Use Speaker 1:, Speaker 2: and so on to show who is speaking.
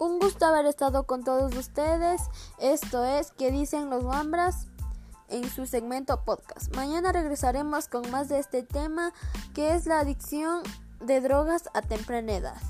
Speaker 1: Un gusto haber estado con todos ustedes. Esto es ¿Qué dicen los Wambras? en su segmento podcast. Mañana regresaremos con más de este tema que es la adicción de drogas a temprana edad.